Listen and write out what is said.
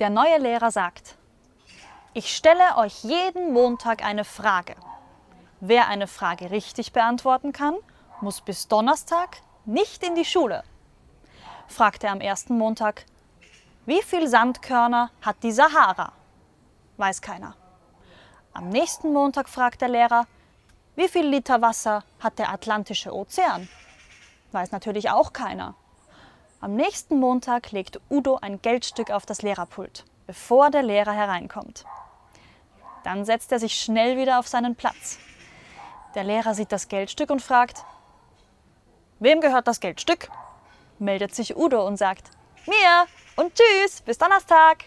Der neue Lehrer sagt, ich stelle euch jeden Montag eine Frage. Wer eine Frage richtig beantworten kann, muss bis Donnerstag nicht in die Schule. Fragt er am ersten Montag, wie viel Sandkörner hat die Sahara? Weiß keiner. Am nächsten Montag fragt der Lehrer, wie viel Liter Wasser hat der Atlantische Ozean? Weiß natürlich auch keiner. Am nächsten Montag legt Udo ein Geldstück auf das Lehrerpult, bevor der Lehrer hereinkommt. Dann setzt er sich schnell wieder auf seinen Platz. Der Lehrer sieht das Geldstück und fragt, Wem gehört das Geldstück? Meldet sich Udo und sagt, Mir und tschüss, bis Donnerstag.